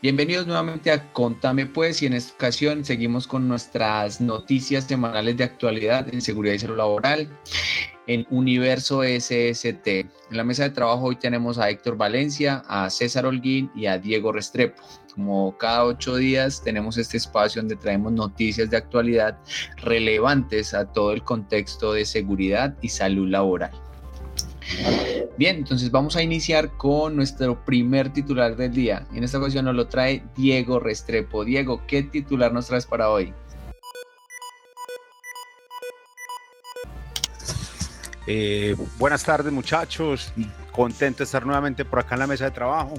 Bienvenidos nuevamente a Contame Pues y en esta ocasión seguimos con nuestras noticias semanales de actualidad en seguridad y salud laboral en Universo SST. En la mesa de trabajo hoy tenemos a Héctor Valencia, a César Holguín y a Diego Restrepo. Como cada ocho días tenemos este espacio donde traemos noticias de actualidad relevantes a todo el contexto de seguridad y salud laboral. Bien, entonces vamos a iniciar con nuestro primer titular del día. En esta ocasión nos lo trae Diego Restrepo. Diego, ¿qué titular nos traes para hoy? Eh, buenas tardes muchachos, contento de estar nuevamente por acá en la mesa de trabajo.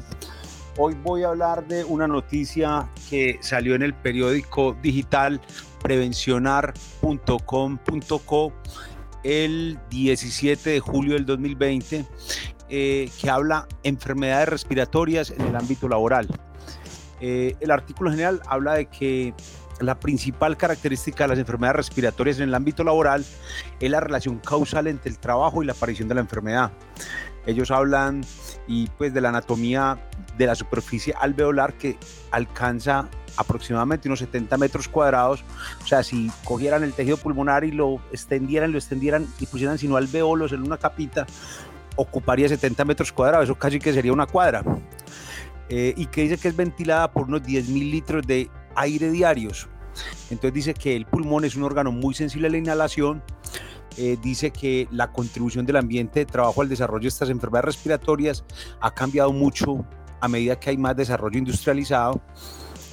Hoy voy a hablar de una noticia que salió en el periódico digital prevencionar.com.co el 17 de julio del 2020 eh, que habla enfermedades respiratorias en el ámbito laboral. Eh, el artículo general habla de que la principal característica de las enfermedades respiratorias en el ámbito laboral es la relación causal entre el trabajo y la aparición de la enfermedad. Ellos hablan y pues de la anatomía de la superficie alveolar que alcanza aproximadamente unos 70 metros cuadrados. O sea, si cogieran el tejido pulmonar y lo extendieran, lo extendieran y pusieran sino alveolos en una capita, ocuparía 70 metros cuadrados. Eso casi que sería una cuadra. Eh, y que dice que es ventilada por unos 10 mil litros de aire diarios. Entonces dice que el pulmón es un órgano muy sensible a la inhalación. Eh, dice que la contribución del ambiente de trabajo al desarrollo de estas enfermedades respiratorias ha cambiado mucho a medida que hay más desarrollo industrializado.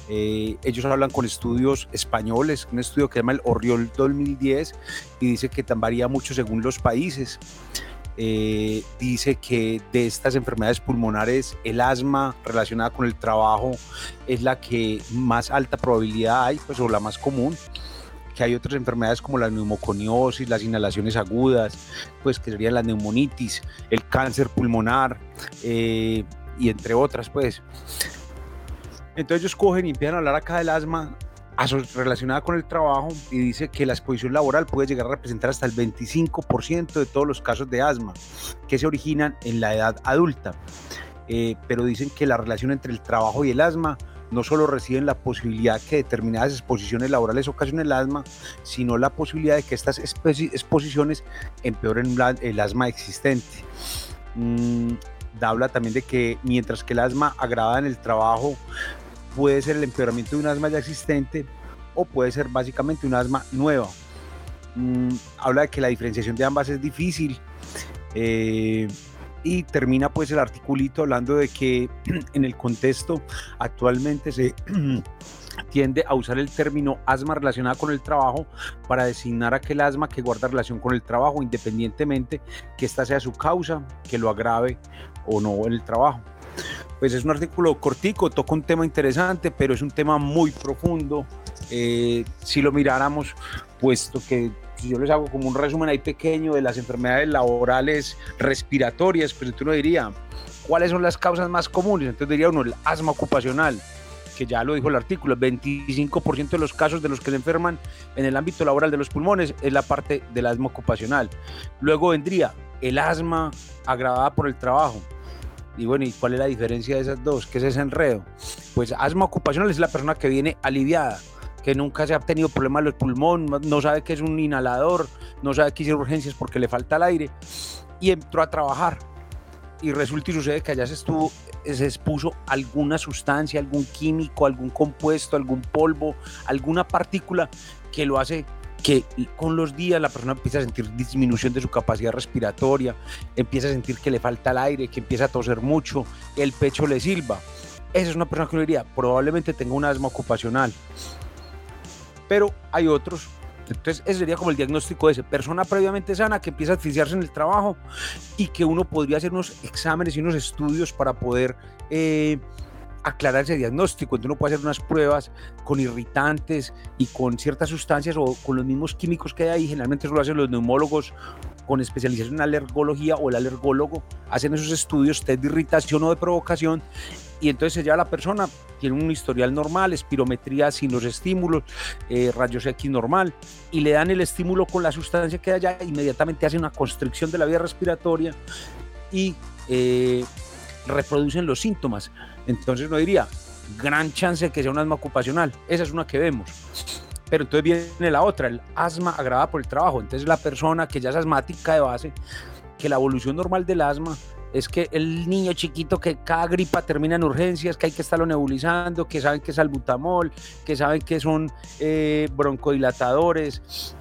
Eh, ellos hablan con estudios españoles, un estudio que se llama el Oriol 2010 y dice que varía mucho según los países. Eh, dice que de estas enfermedades pulmonares el asma relacionada con el trabajo es la que más alta probabilidad hay, pues o la más común que hay otras enfermedades como la neumoconiosis, las inhalaciones agudas, pues que serían la neumonitis, el cáncer pulmonar eh, y entre otras, pues. Entonces ellos cogen y empiezan a hablar acá del asma relacionada con el trabajo y dice que la exposición laboral puede llegar a representar hasta el 25% de todos los casos de asma que se originan en la edad adulta. Eh, pero dicen que la relación entre el trabajo y el asma no solo reciben la posibilidad que determinadas exposiciones laborales ocasionen el asma, sino la posibilidad de que estas exposiciones empeoren el asma existente. Mm, habla también de que mientras que el asma agrava en el trabajo puede ser el empeoramiento de un asma ya existente o puede ser básicamente un asma nueva. Mm, habla de que la diferenciación de ambas es difícil. Eh, y termina pues el articulito hablando de que en el contexto actualmente se tiende a usar el término asma relacionada con el trabajo para designar aquel asma que guarda relación con el trabajo independientemente que esta sea su causa, que lo agrave o no el trabajo pues es un artículo cortico, toca un tema interesante, pero es un tema muy profundo. Eh, si lo miráramos, puesto que si yo les hago como un resumen ahí pequeño de las enfermedades laborales respiratorias, pues uno diría, ¿cuáles son las causas más comunes? Entonces diría uno, el asma ocupacional, que ya lo dijo el artículo, el 25% de los casos de los que se enferman en el ámbito laboral de los pulmones es la parte del asma ocupacional. Luego vendría el asma agravada por el trabajo, y bueno, ¿y cuál es la diferencia de esas dos? ¿Qué es ese enredo? Pues asma ocupacional es la persona que viene aliviada, que nunca se ha tenido problemas de pulmón, no sabe que es un inhalador, no sabe que hizo urgencias porque le falta el aire y entró a trabajar. Y resulta y sucede que allá se estuvo, se expuso alguna sustancia, algún químico, algún compuesto, algún polvo, alguna partícula que lo hace que con los días la persona empieza a sentir disminución de su capacidad respiratoria, empieza a sentir que le falta el aire, que empieza a toser mucho, el pecho le silba. Esa es una persona que uno diría, probablemente tenga un asma ocupacional. Pero hay otros. Entonces, ese sería como el diagnóstico de esa persona previamente sana que empieza a asfixiarse en el trabajo y que uno podría hacer unos exámenes y unos estudios para poder eh, aclarar ese diagnóstico. Entonces uno puede hacer unas pruebas con irritantes y con ciertas sustancias o con los mismos químicos que hay ahí. Generalmente eso lo hacen los neumólogos con especialización en alergología o el alergólogo. Hacen esos estudios, test de irritación o de provocación y entonces ya la persona tiene un historial normal, espirometría sin los estímulos, eh, rayos normal, y le dan el estímulo con la sustancia que hay allá, inmediatamente hace una constricción de la vía respiratoria y eh, reproducen los síntomas. Entonces uno diría, gran chance de que sea un asma ocupacional. Esa es una que vemos. Pero entonces viene la otra, el asma agravada por el trabajo. Entonces la persona que ya es asmática de base, que la evolución normal del asma es que el niño chiquito que cada gripa termina en urgencias, que hay que estarlo nebulizando, que saben que es albutamol, que saben que son eh, broncodilatadores,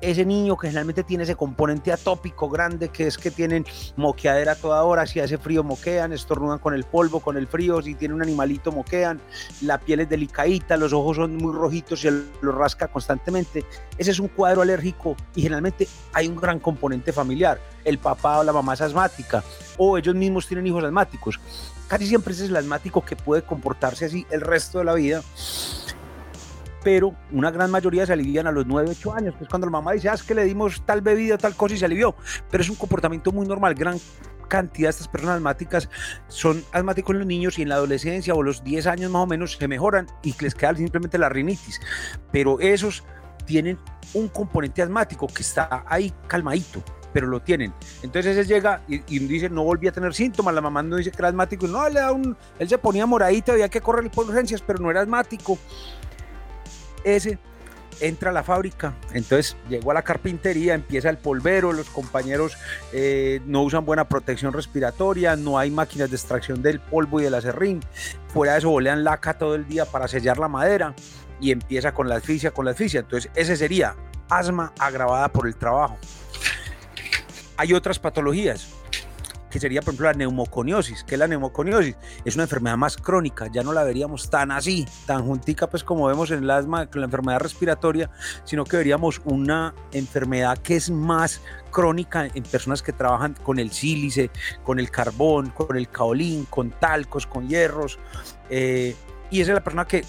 ese niño que generalmente tiene ese componente atópico grande, que es que tienen moqueadera toda hora, si hace frío moquean, estornudan con el polvo, con el frío, si tiene un animalito moquean, la piel es delicadita, los ojos son muy rojitos y él lo rasca constantemente. Ese es un cuadro alérgico y generalmente hay un gran componente familiar. El papá o la mamá es asmática o ellos mismos tienen hijos asmáticos. Casi siempre ese es el asmático que puede comportarse así el resto de la vida pero una gran mayoría se alivian a los 9, 8 años, que es cuando la mamá dice, ah, es que le dimos tal bebida, tal cosa y se alivió, pero es un comportamiento muy normal, gran cantidad de estas personas asmáticas son asmáticos en los niños y en la adolescencia o los 10 años más o menos se mejoran y les queda simplemente la rinitis, pero esos tienen un componente asmático que está ahí calmadito, pero lo tienen. Entonces ese llega y, dice, no volví a tener síntomas, la mamá no dice que era asmático, no, le da un, él se ponía moradito, había que correr por urgencias, pero no era asmático ese entra a la fábrica, entonces llegó a la carpintería, empieza el polvero, los compañeros eh, no usan buena protección respiratoria, no hay máquinas de extracción del polvo y del acerrín, fuera de eso bolean laca todo el día para sellar la madera y empieza con la asfixia, con la asfixia, entonces ese sería asma agravada por el trabajo. Hay otras patologías, que sería, por ejemplo, la neumoconiosis. ¿Qué es la neumoconiosis? Es una enfermedad más crónica, ya no la veríamos tan así, tan juntica, pues como vemos en el asma, con la enfermedad respiratoria, sino que veríamos una enfermedad que es más crónica en personas que trabajan con el sílice, con el carbón, con el caolín, con talcos, con hierros. Eh, y esa es la persona que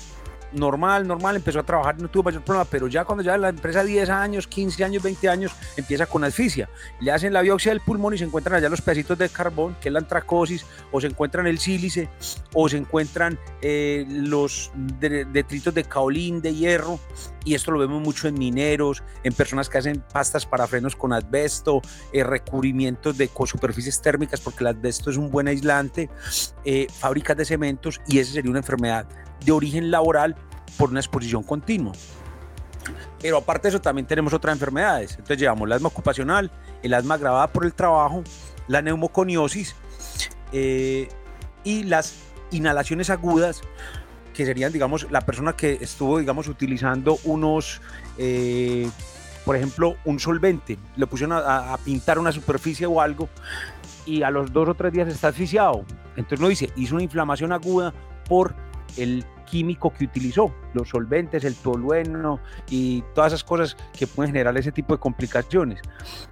normal, normal, empezó a trabajar, no tuvo mayor problema, pero ya cuando ya la empresa 10 años, 15 años, 20 años, empieza con asfixia. Le hacen la biopsia del pulmón y se encuentran allá los pedacitos de carbón, que es la antracosis, o se encuentran el sílice, o se encuentran eh, los detritos de caolín, de hierro, y esto lo vemos mucho en mineros, en personas que hacen pastas para frenos con asbesto, eh, recubrimientos de superficies térmicas, porque el asbesto es un buen aislante, eh, fábricas de cementos, y esa sería una enfermedad de origen laboral por una exposición continua. Pero aparte de eso también tenemos otras enfermedades. Entonces llevamos el asma ocupacional, el asma agravada por el trabajo, la neumoconiosis eh, y las inhalaciones agudas, que serían, digamos, la persona que estuvo, digamos, utilizando unos, eh, por ejemplo, un solvente, le pusieron a, a, pintar una superficie o algo y a los dos o tres días está asfixiado. Entonces no dice, hizo una inflamación aguda por el químico que utilizó, los solventes, el tolueno y todas esas cosas que pueden generar ese tipo de complicaciones.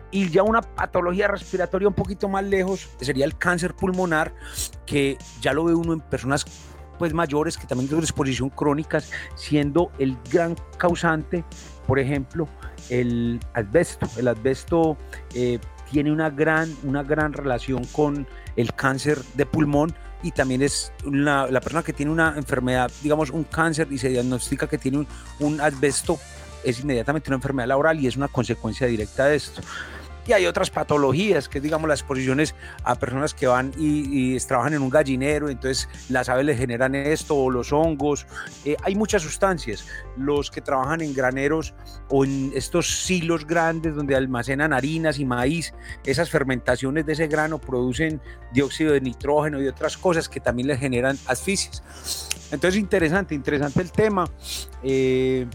Y ya una patología respiratoria un poquito más lejos sería el cáncer pulmonar, que ya lo ve uno en personas pues mayores que también tienen exposición crónicas, siendo el gran causante, por ejemplo, el asbesto. El asbesto eh, tiene una gran, una gran relación con el cáncer de pulmón, y también es la persona que tiene una enfermedad, digamos un cáncer y se diagnostica que tiene un, un asbesto, es inmediatamente una enfermedad laboral y es una consecuencia directa de esto y hay otras patologías, que digamos las exposiciones a personas que van y, trabajan en un gallinero, entonces las aves les generan esto, o los hongos, eh, hay muchas sustancias, los que trabajan en graneros o en estos silos grandes donde almacenan harinas y maíz, esas fermentaciones de ese grano producen dióxido de nitrógeno y otras cosas que también les generan asfixias. Entonces interesante, interesante el tema. Eh,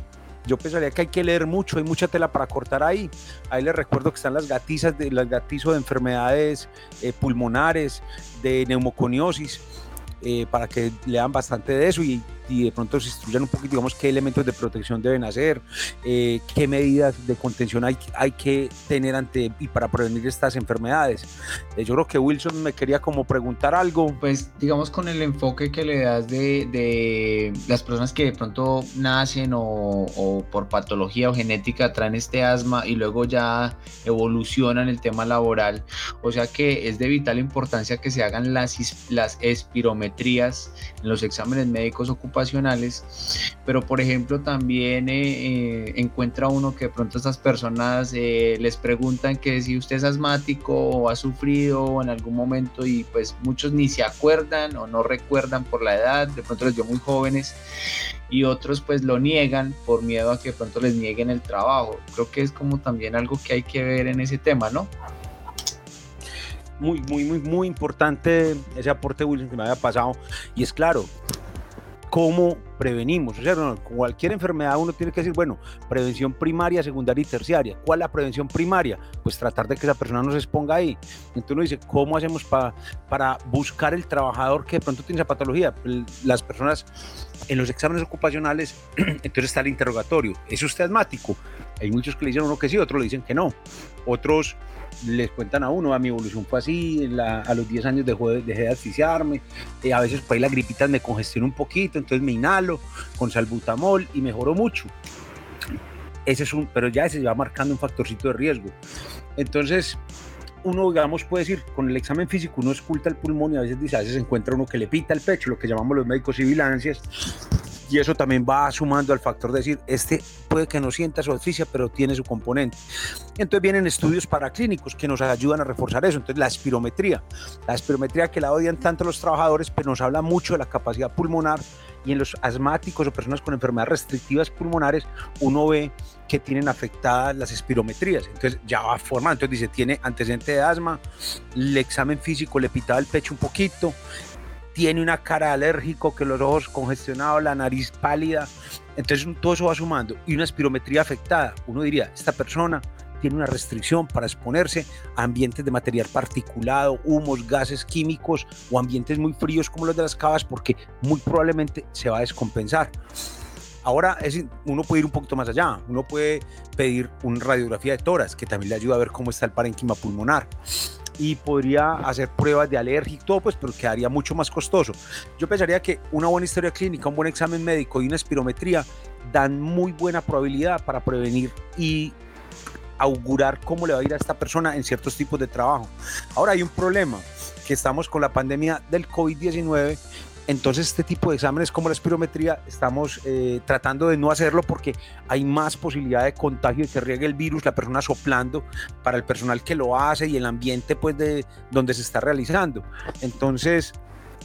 yo pensaría que hay que leer mucho, hay mucha tela para cortar ahí. Ahí les recuerdo que están las gatizas, de, las gatizos de enfermedades eh, pulmonares, de neumoconiosis, eh, para que lean bastante de eso y y de pronto se instruyan un poquito, digamos, qué elementos de protección deben hacer, eh, qué medidas de contención hay, hay que tener ante y para prevenir estas enfermedades. Eh, yo creo que Wilson me quería como preguntar algo. Pues digamos con el enfoque que le das de, de las personas que de pronto nacen o, o, por patología o genética traen este asma y luego ya evolucionan el tema laboral. O sea que es de vital importancia que se hagan las, las espirometrías en los exámenes médicos ocupacionales pero por ejemplo también eh, eh, encuentra uno que de pronto estas personas eh, les preguntan que si usted es asmático o ha sufrido en algún momento y pues muchos ni se acuerdan o no recuerdan por la edad, de pronto les dio muy jóvenes y otros pues lo niegan por miedo a que de pronto les nieguen el trabajo. Creo que es como también algo que hay que ver en ese tema, ¿no? Muy, muy, muy, muy importante ese aporte, Wilson, que me había pasado. Y es claro, cómo prevenimos. O sea, cualquier enfermedad uno tiene que decir, bueno, prevención primaria, secundaria y terciaria. ¿Cuál es la prevención primaria? Pues tratar de que esa persona no se exponga ahí. Entonces uno dice, ¿cómo hacemos para para buscar el trabajador que de pronto tiene esa patología? Las personas en los exámenes ocupacionales, entonces está el interrogatorio. ¿Es usted asmático? Hay muchos que le dicen uno que sí, otros le dicen que no. Otros les cuentan a uno, a mi evolución fue así, a los 10 años dejé, de asfixiarme, eh, a veces por ahí las gripitas me congestionan un poquito, entonces me inhalo con salbutamol y mejoró mucho. Ese es un, pero ya se va marcando un factorcito de riesgo. Entonces, uno, digamos, puede decir, con el examen físico uno esculta el pulmón y a veces dice, a veces encuentra uno que le pita el pecho, lo que llamamos los médicos civilancias, y eso también va sumando al factor de decir, este puede que no sienta su asfixia, pero tiene su componente. Entonces vienen estudios paraclínicos que nos ayudan a reforzar eso. Entonces la espirometría, la espirometría que la odian tanto los trabajadores, pero nos habla mucho de la capacidad pulmonar y en los asmáticos o personas con enfermedades restrictivas pulmonares, uno ve que tienen afectadas las espirometrías. Entonces ya va formando. Entonces dice, tiene antecedente de asma, el examen físico le pitaba el pecho un poquito, tiene una cara alérgico, que los ojos congestionados, la nariz pálida. Entonces todo eso va sumando. Y una espirometría afectada. Uno diría, esta persona tiene una restricción para exponerse a ambientes de material particulado, humos, gases químicos o ambientes muy fríos como los de las cavas porque muy probablemente se va a descompensar. Ahora es, uno puede ir un poquito más allá, uno puede pedir una radiografía de toras que también le ayuda a ver cómo está el parénquima pulmonar y podría hacer pruebas de alergia y todo, pues, pero quedaría mucho más costoso. Yo pensaría que una buena historia clínica, un buen examen médico y una espirometría dan muy buena probabilidad para prevenir y augurar cómo le va a ir a esta persona en ciertos tipos de trabajo. Ahora hay un problema, que estamos con la pandemia del COVID-19 entonces, este tipo de exámenes como la espirometría, estamos eh, tratando de no hacerlo porque hay más posibilidad de contagio y que riegue el virus, la persona soplando para el personal que lo hace y el ambiente pues de donde se está realizando. Entonces,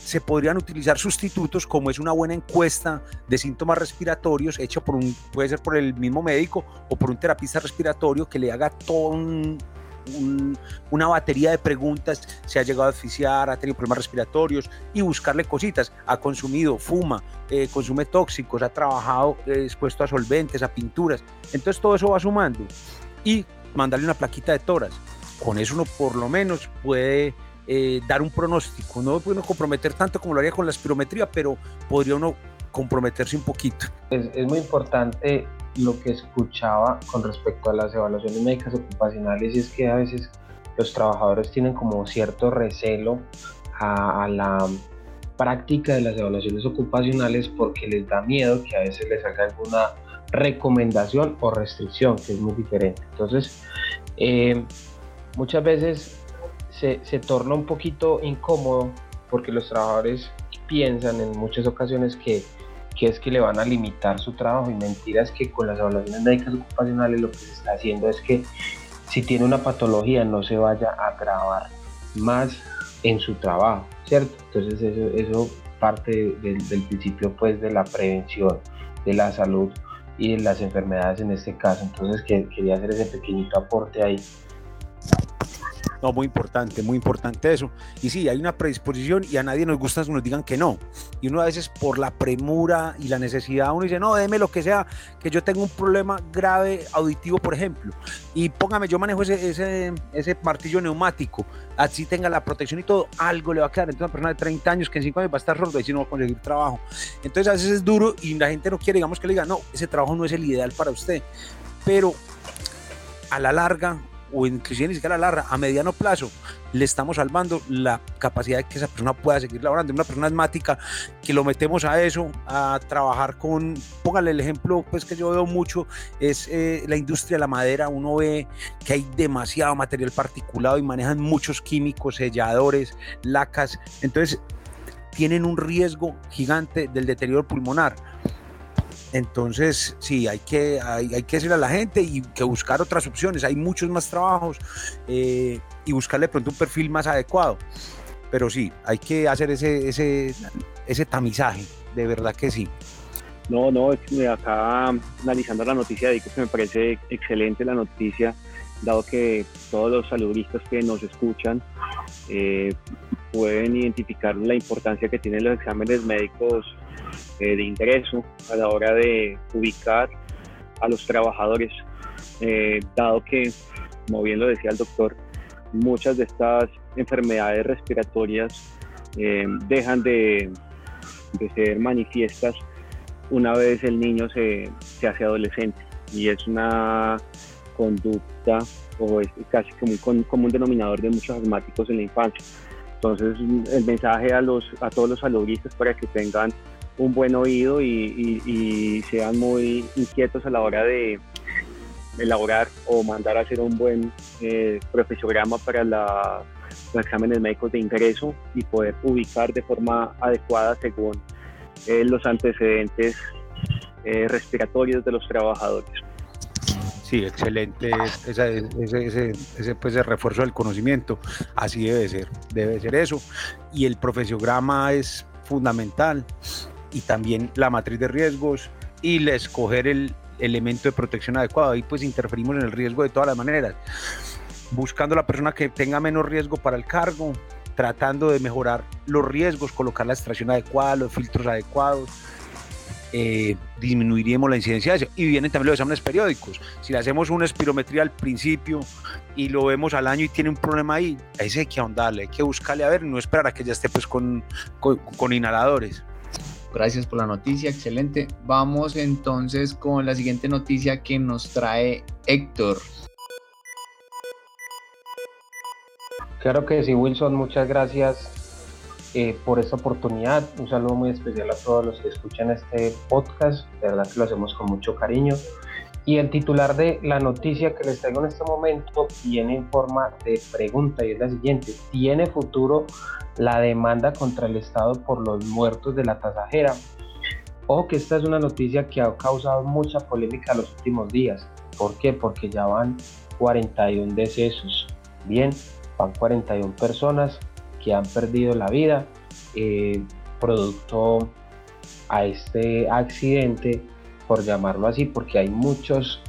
se podrían utilizar sustitutos como es una buena encuesta de síntomas respiratorios hecha por un, puede ser por el mismo médico o por un terapista respiratorio que le haga todo un, una batería de preguntas, se ha llegado a asfixiar, ha tenido problemas respiratorios y buscarle cositas. Ha consumido, fuma, eh, consume tóxicos, ha trabajado eh, expuesto a solventes, a pinturas. Entonces todo eso va sumando y mandarle una plaquita de toras. Con eso uno por lo menos puede eh, dar un pronóstico. No puede comprometer tanto como lo haría con la espirometría, pero podría uno comprometerse un poquito. Es, es muy importante lo que escuchaba con respecto a las evaluaciones médicas ocupacionales y es que a veces los trabajadores tienen como cierto recelo a, la práctica de las evaluaciones ocupacionales porque les da miedo que a veces les haga alguna recomendación o restricción, que es muy diferente. Entonces, eh, muchas veces se, torna un poquito incómodo porque los trabajadores piensan en muchas ocasiones que que es que le van a limitar su trabajo y mentiras que con las evaluaciones médicas ocupacionales lo que se está haciendo es que si tiene una patología no se vaya a agravar más en su trabajo, ¿cierto? Entonces eso, eso parte del, del principio pues de la prevención de la salud y de las enfermedades en este caso. Entonces que, quería hacer ese pequeñito aporte ahí. No, muy importante, muy importante eso. Y sí, hay una predisposición y a nadie nos gusta que nos digan que no. Y uno a veces por la premura y la necesidad, uno dice, no, déme lo que sea, que yo tengo un problema grave auditivo, por ejemplo. Y póngame, yo manejo ese, ese, ese martillo neumático, así tenga la protección y todo, algo le va a quedar. Entonces una persona de 30 años que en 5 años va a estar sordo y si no va a conseguir trabajo. Entonces a veces es duro y la gente no quiere, digamos que le diga, no, ese trabajo no es el ideal para usted. Pero a la larga o inclusive ni siquiera larga, a mediano plazo, le estamos salvando la capacidad de que esa persona pueda seguir laborando. Una persona asmática que lo metemos a eso, a trabajar con, póngale el ejemplo pues que yo veo mucho, es eh, la industria de la madera. Uno ve que hay demasiado material particulado y manejan muchos químicos, selladores, lacas. Entonces, tienen un riesgo gigante del deterioro pulmonar Entonces, sí, hay que, hay, que decirle a la gente y que buscar otras opciones. Hay muchos más trabajos eh, y buscarle pronto un perfil más adecuado. Pero sí, hay que hacer ese, ese, ese tamizaje, de verdad que sí. No, no, acá analizando la noticia, digo que me parece excelente la noticia, dado que todos los saludistas que nos escuchan eh, pueden identificar la importancia que tienen los exámenes médicos eh, de ingreso a la hora de ubicar a los trabajadores, eh, dado que, como bien lo decía el doctor, muchas de estas enfermedades respiratorias eh, dejan de, de, ser manifiestas una vez el niño se, se, hace adolescente y es una conducta o es casi como un común denominador de muchos asmáticos en la infancia. Entonces el mensaje a, los, a todos los saludistas para que tengan un buen oído y, sean muy inquietos a la hora de elaborar o mandar a hacer un buen eh, profesograma para los exámenes médicos de ingreso y poder ubicar de forma adecuada según eh, los antecedentes eh, respiratorios de los trabajadores. Sí, excelente ese, ese, pues, el refuerzo del conocimiento. Así debe ser, debe ser eso. Y el profesiograma es fundamental y también la matriz de riesgos y el escoger el elemento de protección adecuado. Ahí pues interferimos en el riesgo de todas las maneras, buscando la persona que tenga menos riesgo para el cargo, tratando de mejorar los riesgos, colocar la extracción adecuada, los filtros adecuados. Eh, disminuiríamos la incidencia de eso. Y vienen también los exámenes periódicos. Si le hacemos una espirometría al principio y lo vemos al año y tiene un problema ahí, ahí hay que ahondarle, hay que buscarle a ver, no esperar a que ya esté pues con, con inhaladores. Gracias por la noticia, excelente. Vamos entonces con la siguiente noticia que nos trae Héctor. Claro que sí, Wilson, muchas gracias eh, por esta oportunidad. Un saludo muy especial a todos los que escuchan este podcast. De verdad que lo hacemos con mucho cariño. Y el titular de la noticia que les traigo en este momento viene en forma de pregunta y es la siguiente. ¿Tiene futuro la demanda contra el Estado por los muertos de la tasajera? Ojo que esta es una noticia que ha causado mucha polémica los últimos días. ¿Por qué? Porque ya van 41 decesos. Bien, van 41 personas que han perdido la vida eh, producto a este accidente por llamarlo así, porque hay muchos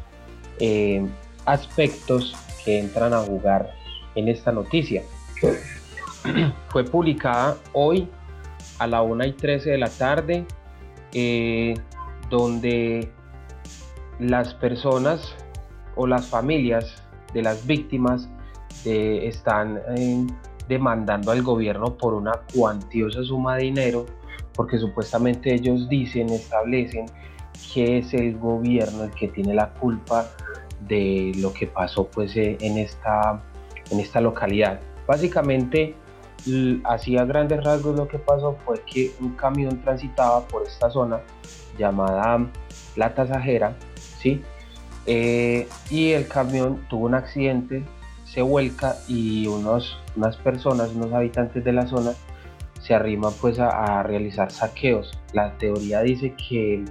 eh, aspectos que entran a jugar en esta noticia. Fue publicada hoy a la 1 y 13 de la tarde, eh, donde las personas o las familias de las víctimas eh, están demandando al gobierno por una cuantiosa suma de dinero, porque supuestamente ellos dicen, establecen que es el gobierno el que tiene la culpa de lo que pasó pues eh, en esta, en esta localidad. Básicamente, así a grandes rasgos lo que pasó fue que un camión transitaba por esta zona llamada La Tasajera, ¿sí? Eh, y el camión tuvo un accidente, se vuelca y unos, unas personas, unos habitantes de la zona se arriman pues a realizar saqueos. La teoría dice que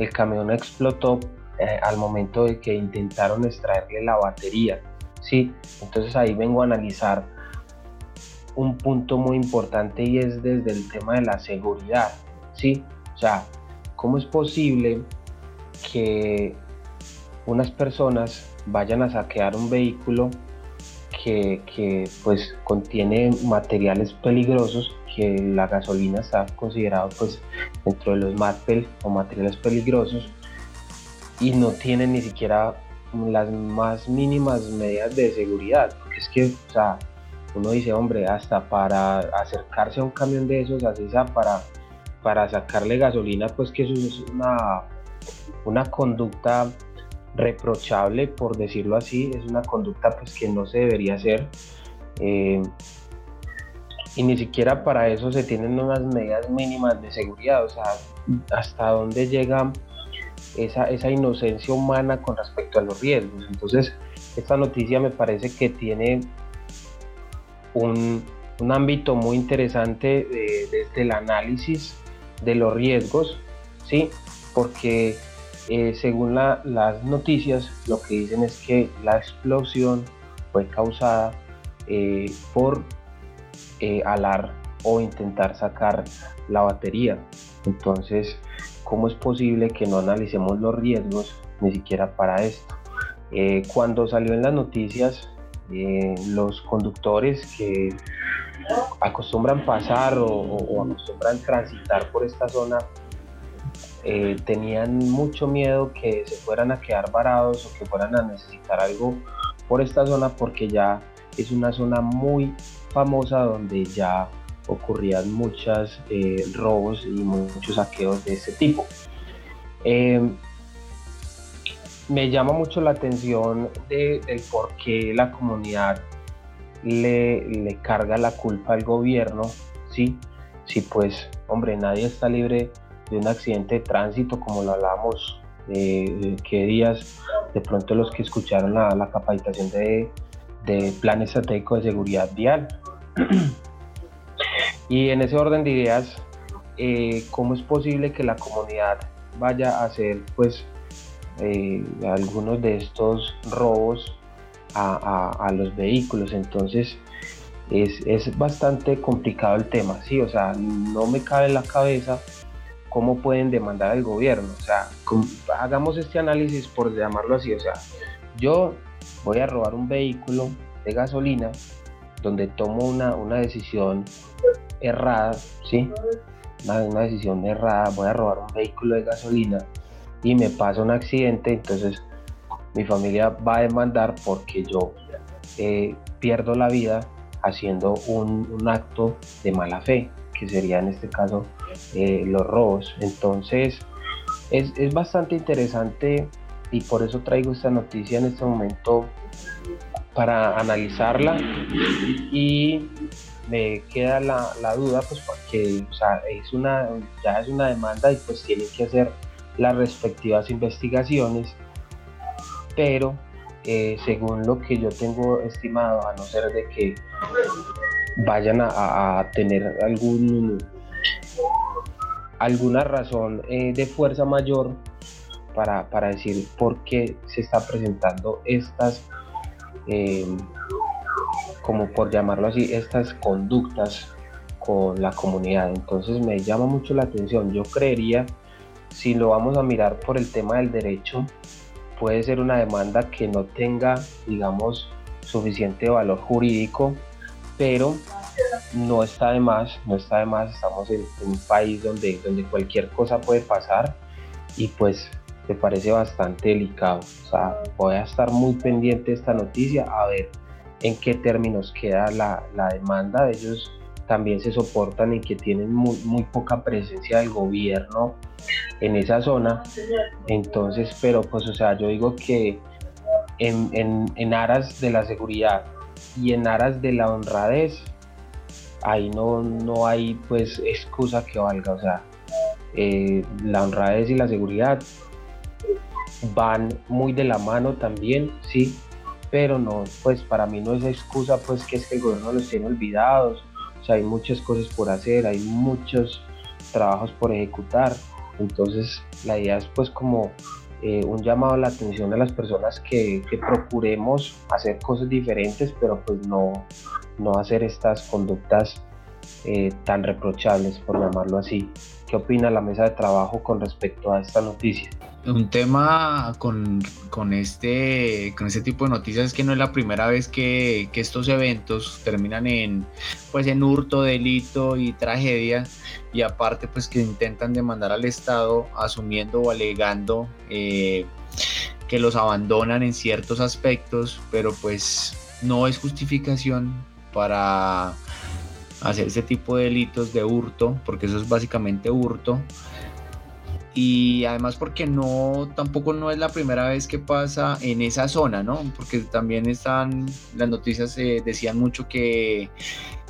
el camión explotó eh, al momento de que intentaron extraerle la batería. ¿sí? Entonces ahí vengo a analizar un punto muy importante y es desde el tema de la seguridad. ¿sí? O sea, ¿cómo es posible que unas personas vayan a saquear un vehículo que, que, pues contiene materiales peligrosos que la gasolina está considerado pues dentro de los MATPEL o materiales peligrosos y no tienen ni siquiera las más mínimas medidas de seguridad. Porque es que o sea, uno dice hombre hasta para acercarse a un camión de esos así sea para para sacarle gasolina pues que eso es una una conducta reprochable por decirlo así es una conducta pues que no se debería hacer eh, y ni siquiera para eso se tienen unas medidas mínimas de seguridad, o sea, hasta dónde llega esa, esa inocencia humana con respecto a los riesgos. Entonces, esta noticia me parece que tiene un, un ámbito muy interesante desde el análisis de los riesgos, ¿sí? porque eh, según las noticias lo que dicen es que la explosión fue causada eh, por eh, alar o intentar sacar la batería. Entonces, ¿cómo es posible que no analicemos los riesgos ni siquiera para esto? cuando salió en las noticias, los conductores que acostumbran pasar o, acostumbran transitar por esta zona eh, tenían mucho miedo que se fueran a quedar varados o que fueran a necesitar algo por esta zona porque ya es una zona muy famosa donde ya ocurrían muchos eh, robos y muchos saqueos de este tipo. Em, me llama mucho la atención de, del por qué la comunidad le, le, carga la culpa al gobierno, ¿sí? Sí, pues, hombre, nadie está libre de un accidente de tránsito, como lo hablábamos, de, qué días, de pronto los que escucharon la, capacitación de, de plan estratégico de seguridad vial. y en ese orden de ideas, eh, ¿cómo es posible que la comunidad vaya a hacer pues eh, algunos de estos robos a, a, los vehículos? Entonces, es, es, bastante complicado el tema, sí, o sea, no me cabe en la cabeza cómo pueden demandar al gobierno. O sea, hagamos este análisis por llamarlo así. O sea, yo voy a robar un vehículo de gasolina donde tomo una, una decisión errada, ¿sí? Una, una, decisión errada, voy a robar un vehículo de gasolina y me pasa un accidente, entonces mi familia va a demandar porque yo eh, pierdo la vida haciendo un, acto de mala fe que sería en este caso eh, los robos. Entonces es, es, bastante interesante y por eso traigo esta noticia en este momento para analizarla. Y me queda la, la duda pues porque o sea, es una, ya es una demanda y pues tienen que hacer las respectivas investigaciones. Pero eh, según lo que yo tengo estimado a no ser de que vayan a, tener algún, alguna razón eh, de fuerza mayor para, decir por qué se está presentando estas, eh, como por llamarlo así, estas conductas con la comunidad. Entonces me llama mucho la atención. Yo creería, si lo vamos a mirar por el tema del derecho, puede ser una demanda que no tenga, digamos, suficiente valor jurídico pero no está de más, no está de más, estamos en, un país donde, donde cualquier cosa puede pasar y pues me parece bastante delicado. O sea, voy a estar muy pendiente de esta noticia a ver en qué términos queda la, la demanda. Ellos también se soportan en que tienen muy, muy, poca presencia del gobierno en esa zona. Entonces, pero pues, o sea, yo digo que en, en, en aras de la seguridad y en aras de la honradez, ahí no, no hay pues excusa que valga, o sea, eh, la honradez y la seguridad van muy de la mano también, sí, pero no, pues para mí no es excusa pues que es que el gobierno los tiene olvidados, o sea, hay muchas cosas por hacer, hay muchos trabajos por ejecutar, entonces la idea es pues como eh, un llamado a la atención de las personas que, procuremos hacer cosas diferentes, pero pues no, no hacer estas conductas eh, tan reprochables, por llamarlo así. ¿Qué opina la mesa de trabajo con respecto a esta noticia? Un tema con, con, este, con este tipo de noticias es que no es la primera vez que, que, estos eventos terminan en, pues en hurto, delito y tragedia. Y aparte pues que intentan demandar al Estado asumiendo o alegando eh, que los abandonan en ciertos aspectos, pero pues no es justificación para hacer ese tipo de delitos de hurto, porque eso es básicamente hurto y además porque no tampoco no es la primera vez que pasa en esa zona, ¿no? Porque también están las noticias eh, decían mucho que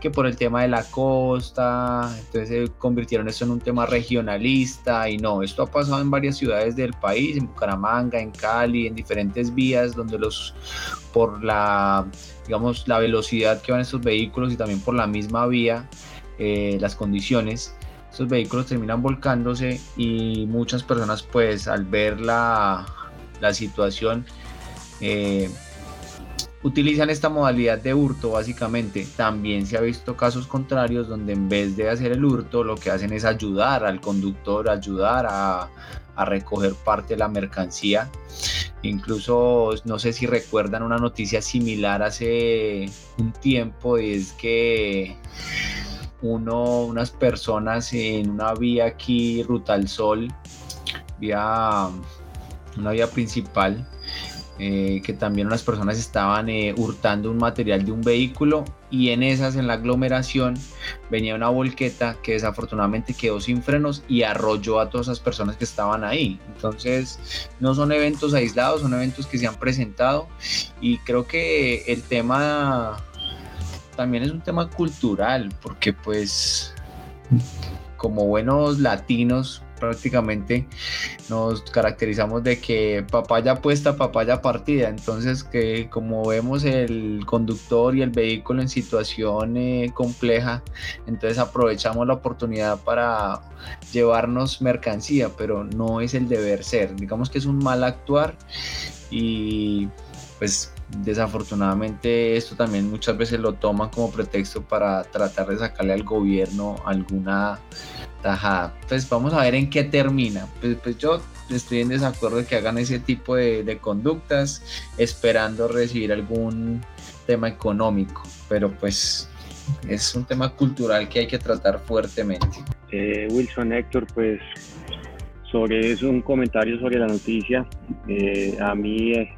que por el tema de la costa, entonces se convirtieron esto en un tema regionalista y no, esto ha pasado en varias ciudades del país, en Bucaramanga, en Cali, en diferentes vías donde los por la digamos la velocidad que van estos vehículos y también por la misma vía, eh, las condiciones esos vehículos terminan volcándose y muchas personas pues al ver la, la situación eh, utilizan esta modalidad de hurto básicamente. También se ha visto casos contrarios donde en vez de hacer el hurto lo que hacen es ayudar al conductor, ayudar a, a recoger parte de la mercancía. Incluso no sé si recuerdan una noticia similar hace un tiempo, es que uno, unas personas en una vía aquí, Ruta al Sol, vía, una vía principal, eh, que también unas personas estaban eh, hurtando un material de un vehículo y en esas, en la aglomeración, venía una volqueta que desafortunadamente quedó sin frenos y arrolló a todas esas personas que estaban ahí. Entonces, no son eventos aislados, son eventos que se han presentado y creo que el tema también es un tema cultural, porque pues como buenos latinos prácticamente nos caracterizamos de que papaya puesta, papaya partida. Entonces, que como vemos el conductor y el vehículo en situación eh, compleja, entonces aprovechamos la oportunidad para llevarnos mercancía, pero no es el deber ser. Digamos que es un mal actuar y pues desafortunadamente esto también muchas veces lo toman como pretexto para tratar de sacarle al gobierno alguna tajada. Pues vamos a ver en qué termina. Pues, pues yo estoy en desacuerdo de que hagan ese tipo de, conductas esperando recibir algún tema económico, pero pues es un tema cultural que hay que tratar fuertemente. Eh, Wilson Héctor, pues sobre eso un comentario sobre la noticia. Eh, a mí eh,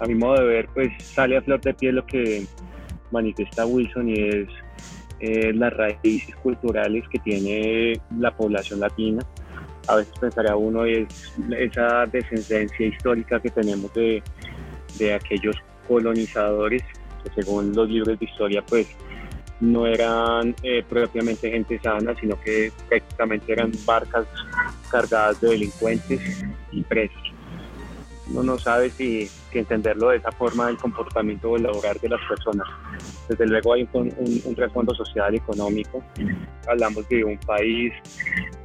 a mi modo de ver, pues sale a flor de piel lo que manifiesta Wilson y es eh, las raíces culturales que tiene la población latina. A veces pensaría uno es esa descendencia histórica que tenemos de, de aquellos colonizadores, que según los libros de historia, pues no eran eh, propiamente gente sana, sino que prácticamente eran barcas cargadas de delincuentes y presos uno no sabe si, entenderlo de esa forma el comportamiento laboral de las personas. Desde luego hay un, un, trasfondo social y económico. Hablamos de un país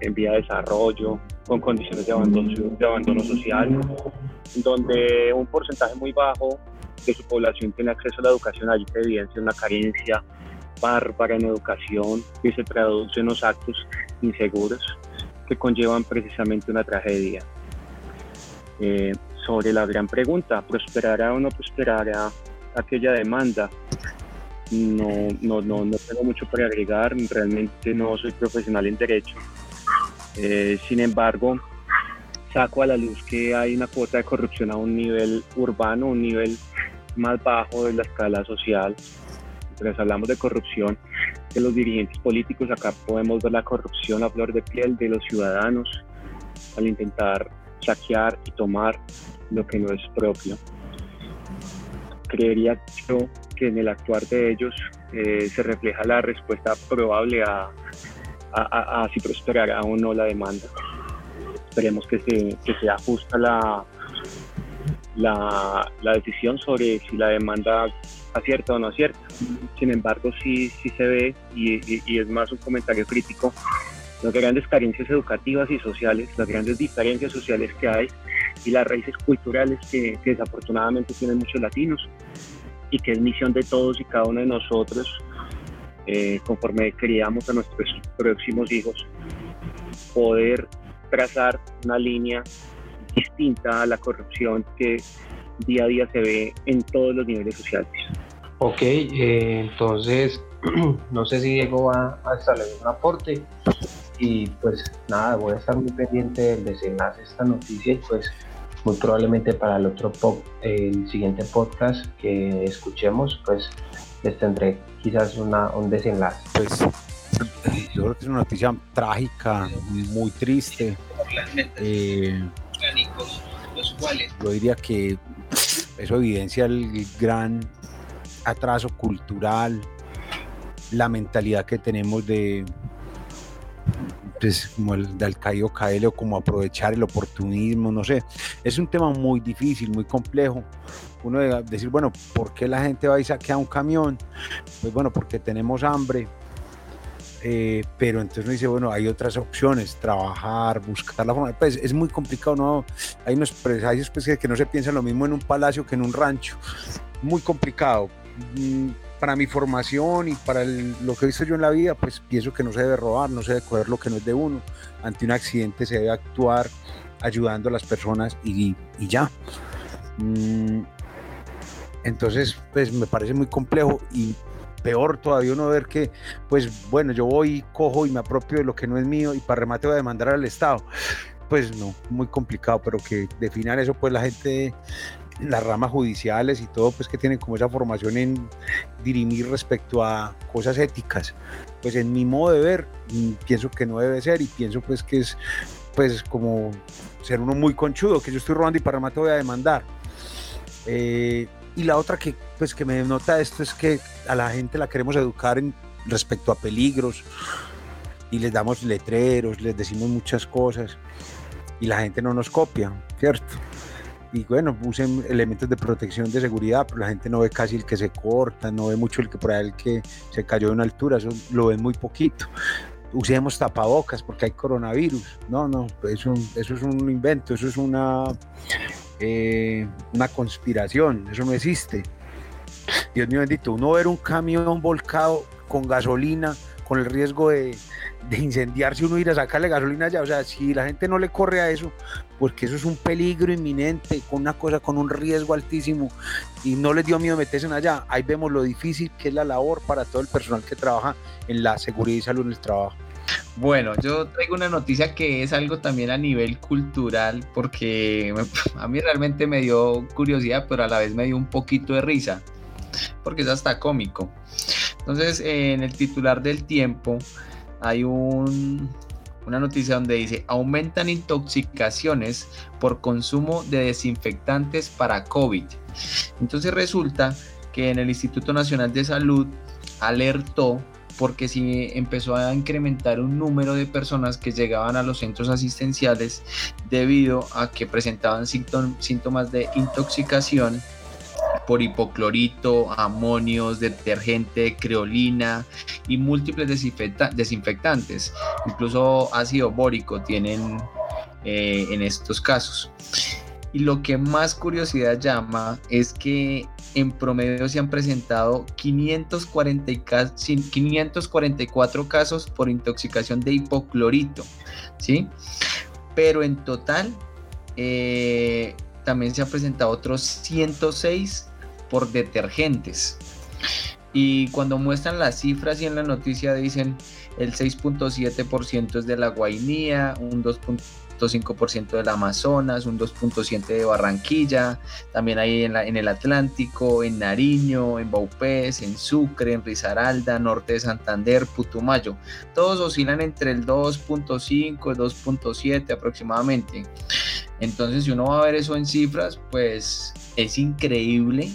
en vía de desarrollo, con condiciones de abandono, de abandono social, donde un porcentaje muy bajo de su población tiene acceso a la educación, allí se evidencia una carencia bárbara en educación que se traduce en los actos inseguros que conllevan precisamente una tragedia. Eh, sobre la gran pregunta, ¿prosperará o no prosperará aquella demanda? No, no, no, no tengo mucho para agregar, realmente no soy profesional en derecho. Eh, sin embargo, saco a la luz que hay una cuota de corrupción a un nivel urbano, un nivel más bajo de la escala social. Entonces hablamos de corrupción de los dirigentes políticos, acá podemos ver la corrupción a flor de piel de los ciudadanos al intentar saquear y tomar lo que no es propio. Creería yo que en el actuar de ellos eh, se refleja la respuesta probable a, si prosperará o no la demanda. Esperemos que se, que se ajusta la, la, decisión sobre si la demanda acierta o no acierta. Sin embargo, sí, sí se ve, y es más un comentario crítico, las grandes carencias educativas y sociales, las grandes diferencias sociales que hay y las raíces culturales que, desafortunadamente tienen muchos latinos y que es misión de todos y cada uno de nosotros eh, conforme criamos a nuestros próximos hijos poder trazar una línea distinta a la corrupción que día a día se ve en todos los niveles sociales. Ok, eh, entonces no sé si Diego va a establecer un aporte y pues nada, voy a estar muy pendiente del desenlace de esta noticia y pues muy probablemente para el otro el siguiente podcast que escuchemos, pues les tendré quizás una, un desenlace. Pues yo creo que es una noticia trágica, muy triste. Eh, yo diría que eso evidencia el gran atraso cultural, la mentalidad que tenemos de, pues, como el del caído o como aprovechar el oportunismo, no sé. Es un tema muy difícil, muy complejo. Uno debe decir, bueno, ¿por qué la gente va y saquea un camión? Pues bueno, porque tenemos hambre, Eh, pero entonces uno dice, bueno, hay otras opciones, trabajar, buscar la forma. Pues es muy complicado, ¿no? Hay unos empresarios pues, que no se piensa lo mismo en un palacio que en un rancho. Muy complicado. Para mi formación y para lo que he visto yo en la vida, pues pienso que no se debe robar, no se debe coger lo que no es de uno. Ante un accidente se debe actuar ayudando a las personas y, ya. Mm, entonces, pues me parece muy complejo y peor todavía uno ver que, pues bueno, yo voy, cojo y me apropio de lo que no es mío y para remate voy a demandar al Estado. Pues no, muy complicado, pero que definan eso, pues la gente, las ramas judiciales y todo, pues que tienen como esa formación en dirimir respecto a cosas éticas. Pues en mi modo de ver, mm, pienso que no debe ser y pienso pues que es pues como ser uno muy conchudo, que yo estoy robando y para remate voy a demandar. Eh, y la otra que, pues, que me nota esto es que a la gente la queremos educar en, respecto a peligros y les damos letreros, les decimos muchas cosas y la gente no nos copia, ¿cierto? Y bueno, usen elementos de protección de seguridad, pero la gente no ve casi el que se corta, no ve mucho el que por ahí el que se cayó de una altura, eso lo ven muy poquito. Usemos tapabocas porque hay coronavirus. No, no, eso, eso es un invento, eso es una eh, una conspiración, eso no existe. Dios mío bendito, uno ver un camión volcado con gasolina, con el riesgo de, de incendiarse, uno ir a sacarle gasolina allá, o sea, si la gente no le corre a eso, porque eso es un peligro inminente, con una cosa, con un riesgo altísimo, y no les dio miedo meterse allá, ahí vemos lo difícil que es la labor para todo el personal que trabaja en la seguridad y salud en el trabajo. Bueno, yo traigo una noticia que es algo también a nivel cultural, porque a mí realmente me dio curiosidad, pero a la vez me dio un poquito de risa, porque es hasta cómico. Entonces, en el titular del tiempo hay un, una noticia donde dice, aumentan intoxicaciones por consumo de desinfectantes para COVID. Entonces resulta que en el Instituto Nacional de Salud alertó porque si empezó a incrementar un número de personas que llegaban a los centros asistenciales debido a que presentaban síntomas de intoxicación por hipoclorito, amonios, detergente, creolina y múltiples desinfectantes. Incluso ácido bórico tienen eh, en estos casos. Y lo que más curiosidad llama es que en promedio se han presentado 544 casos por intoxicación de hipoclorito, ¿sí? Pero en total eh, también se han presentado otros 106 por detergentes. Y cuando muestran las cifras y en la noticia dicen el 6.7% es de la guainía, un 2. 2.5% del Amazonas, un 2.7% de Barranquilla, también hay en, el Atlántico, en Nariño, en Baupés, en Sucre, en Risaralda, norte de Santander, Putumayo. Todos oscilan entre el 2.5 y 2.7 aproximadamente. Entonces, si uno va a ver eso en cifras, pues es increíble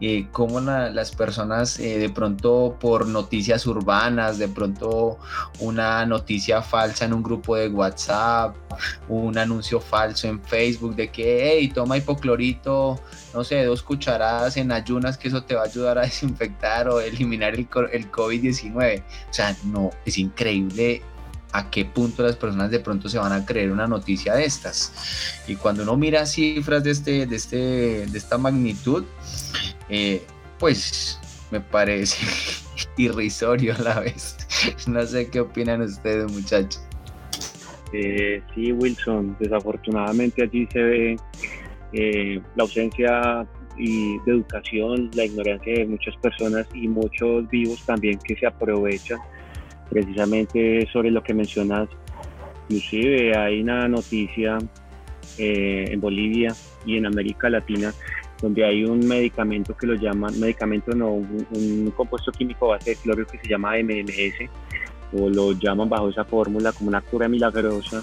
eh, cómo las personas eh, de pronto por noticias urbanas, de pronto una noticia falsa en un grupo de WhatsApp, un anuncio falso en Facebook de que, hey, toma hipoclorito, no sé, dos cucharadas en ayunas que eso te va a ayudar a desinfectar o eliminar el, el COVID-19. O sea, no, es increíble a qué punto las personas de pronto se van a creer una noticia de estas. Y cuando uno mira cifras de, este, de, este, de esta magnitud, eh, pues me parece irrisorio a la vez. No sé qué opinan ustedes, muchachos. Eh, sí, Wilson, desafortunadamente allí se ve eh, la ausencia y de educación, la ignorancia de muchas personas y muchos vivos también que se aprovechan precisamente sobre lo que mencionas. Inclusive hay una noticia eh, en Bolivia y en América Latina donde hay un medicamento que lo llaman, medicamento no, un, compuesto químico base de cloro que se llama MMS, o lo llaman bajo esa fórmula como una cura milagrosa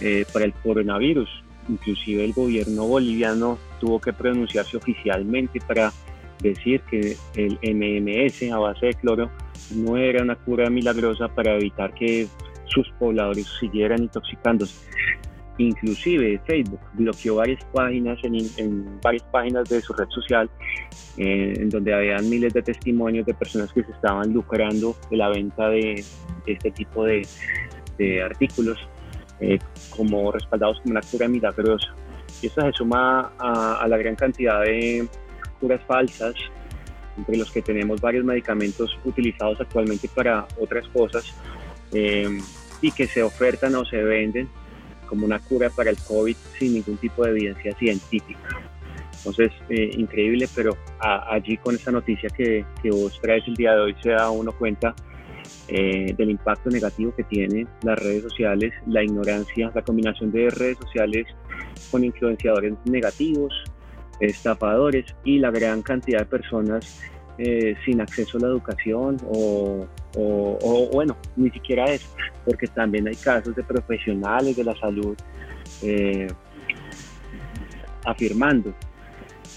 eh, para el coronavirus. Inclusive el gobierno boliviano tuvo que pronunciarse oficialmente para decir que el MMS a base de cloro no era una cura milagrosa para evitar que sus pobladores siguieran intoxicándose. Inclusive Facebook bloqueó varias páginas en, varias páginas de su red social eh, en donde habían miles de testimonios de personas que se estaban lucrando de la venta de, este tipo de, artículos eh, como respaldados como una cura milagrosa. Y esto se suma a, la gran cantidad de curas falsas, entre los que tenemos varios medicamentos utilizados actualmente para otras cosas eh, y que se ofertan o se venden como una cura para el COVID sin ningún tipo de evidencia científica. Entonces, eh, increíble, pero allí con esa noticia que, que, vos traes el día de hoy se da uno cuenta eh, del impacto negativo que tienen las redes sociales, la ignorancia, la combinación de redes sociales con influenciadores negativos, estafadores y la gran cantidad de personas eh, sin acceso a la educación o, bueno, ni siquiera eso, porque también hay casos de profesionales de la salud eh, afirmando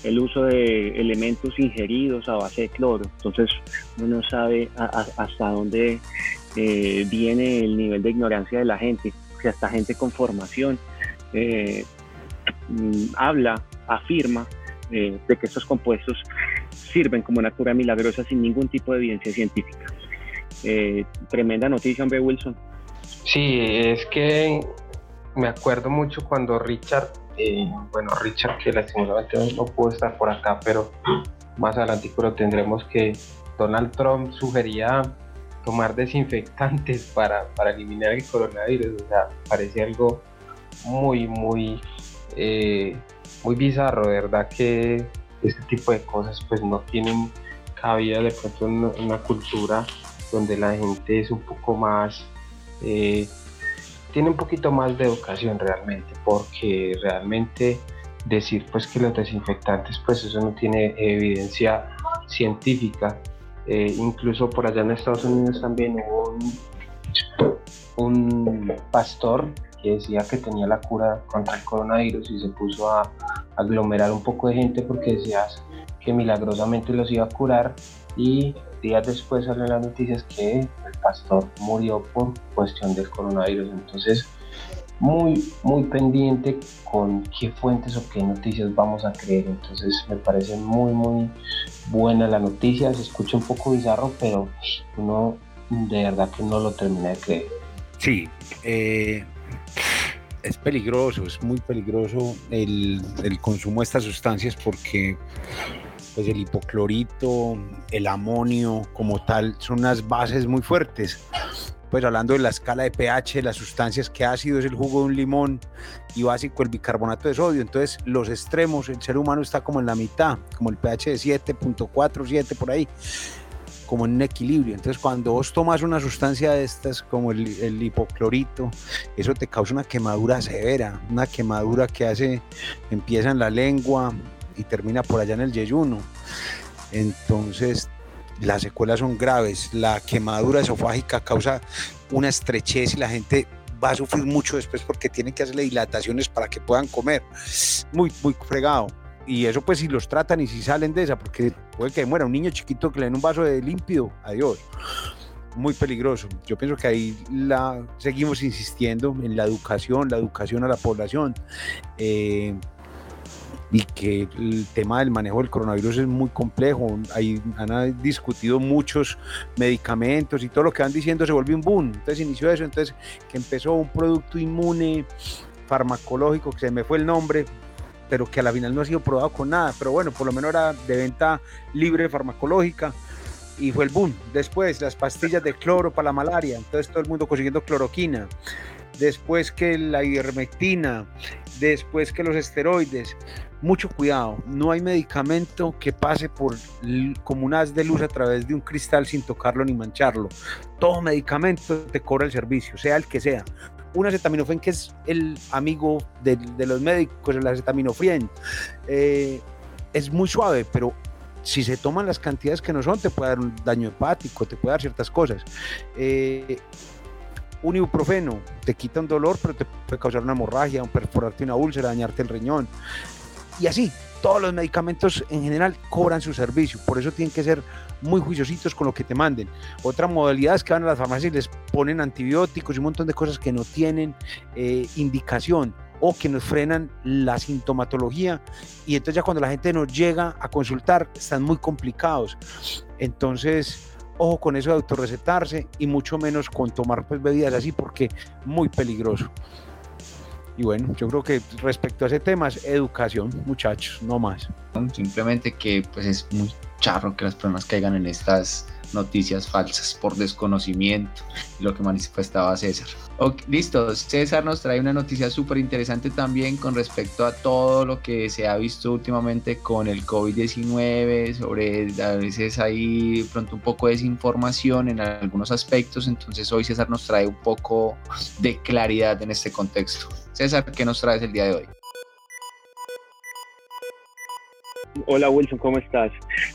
el uso de elementos ingeridos a base de cloro. Entonces uno no sabe hasta dónde eh, viene el nivel de ignorancia de la gente. Si hasta gente con formación eh, mm, habla, afirma de que estos compuestos sirven como una cura milagrosa sin ningún tipo de evidencia científica. Eh, tremenda noticia, hombre Wilson. Sí, es que me acuerdo mucho cuando Richard, eh, bueno, Richard que lastimosamente no pudo estar por acá, pero más adelante lo tendremos que Donald Trump sugería tomar desinfectantes para, para eliminar el coronavirus, o sea, parece algo muy, muy, eh, muy bizarro, de verdad que este tipo de cosas pues no tienen cabida de pronto en una cultura donde la gente es un poco más, eh, tiene un poquito más de educación realmente, porque realmente decir pues que los desinfectantes pues eso no tiene evidencia científica. Eh, incluso por allá en Estados Unidos también hubo un, pastor que decía que tenía la cura contra el coronavirus y se puso a aglomerar un poco de gente porque decía que milagrosamente los iba a curar y días después salen las noticias que el pastor murió por cuestión del coronavirus. Entonces, muy, muy pendiente con qué fuentes o qué noticias vamos a creer. Entonces, me parece muy, muy buena la noticia. Se escucha un poco bizarro, pero uno de verdad que no lo termina de creer. Sí, eh, es peligroso, es muy peligroso el, consumo de estas sustancias porque pues el hipoclorito, el amonio como tal, son unas bases muy fuertes. Pues hablando de la escala de pH, las sustancias que ácido es el jugo de un limón y básico el bicarbonato de sodio. Entonces los extremos, el ser humano está como en la mitad, como el pH de 7.4, 7 por ahí como en un equilibrio. Entonces, cuando vos tomas una sustancia de estas, como el, hipoclorito, eso te causa una quemadura severa, una quemadura que hace, empieza en la lengua, y termina por allá en el yeyuno. Entonces, las secuelas son graves. La quemadura esofágica causa una estrechez y la gente va a sufrir mucho después porque tienen que hacerle dilataciones para que puedan comer. Muy, muy fregado. Y eso pues si los tratan y si salen de esa, porque puede que muera un niño chiquito que le den un vaso de límpido, adiós. Muy peligroso. Yo pienso que ahí la, seguimos insistiendo en la educación, la educación a la población. Eh, y que el tema del manejo del coronavirus es muy complejo. Hay, han discutido muchos medicamentos y todo lo que van diciendo se vuelve un boom. Entonces inició eso, entonces que empezó un producto inmune farmacológico, que se me fue el nombre, pero que a la final no ha sido probado con nada. Pero bueno, por lo menos era de venta libre farmacológica y fue el boom. Después las pastillas de cloro para la malaria, entonces todo el mundo consiguiendo cloroquina. Después que la ivermectina, después que los esteroides mucho cuidado, no hay medicamento que pase por como un haz de luz a través de un cristal sin tocarlo ni mancharlo. Todo medicamento te cobra el servicio, sea el que sea. Un acetaminofén que es el amigo de, los médicos, el acetaminofén, eh, es muy suave, pero si se toman las cantidades que no son, te puede dar un daño hepático, te puede dar ciertas cosas. Eh, un ibuprofeno te quita un dolor, pero te puede causar una hemorragia, un perforarte una úlcera, dañarte el riñón y así. Todos los medicamentos en general cobran su servicio, por eso tienen que ser muy juiciositos con lo que te manden. Otra modalidad es que van a las farmacias y les ponen antibióticos y un montón de cosas que no tienen eh, indicación o que nos frenan la sintomatología y entonces ya cuando la gente nos llega a consultar están muy complicados. Entonces, ojo con eso de autorrecetarse y mucho menos con tomar pues, bebidas así porque muy peligroso. Y bueno, yo creo que respecto a ese tema es educación, muchachos, no más. Simplemente que pues es muy charro que las personas caigan en estas noticias falsas por desconocimiento, lo que manifestaba César. listo, César nos trae una noticia súper interesante también con respecto a todo lo que se ha visto últimamente con el COVID-19, sobre a veces hay pronto un poco de desinformación en algunos aspectos, entonces hoy César nos trae un poco de claridad en este contexto. César, ¿qué nos traes el día de hoy? Hola Wilson, ¿cómo estás?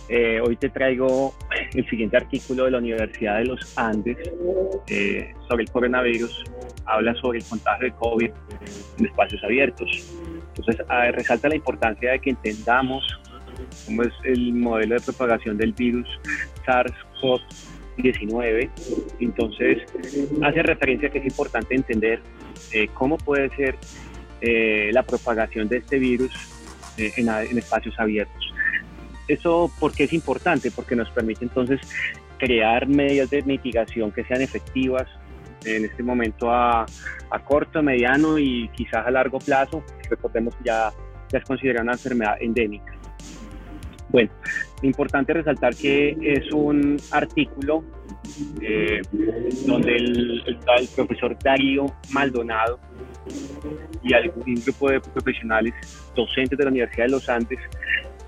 Eh, hoy te traigo el siguiente artículo de la Universidad de los Andes eh, sobre el coronavirus. Habla sobre el contagio de COVID en espacios abiertos. Entonces, resalta la importancia de que entendamos cómo es el modelo de propagación del virus SARS-CoV-19. Entonces, hace referencia que es importante entender eh, cómo puede ser la propagación de este virus eh, en, espacios abiertos. Eso porque es importante, porque nos permite entonces crear medidas de mitigación que sean efectivas en este momento a, a corto, mediano y quizás a largo plazo. Recordemos que ya, ya es considerada una enfermedad endémica. Bueno, importante resaltar que es un artículo eh, donde el, el, profesor Darío Maldonado y algún grupo de profesionales docentes de la Universidad de los Andes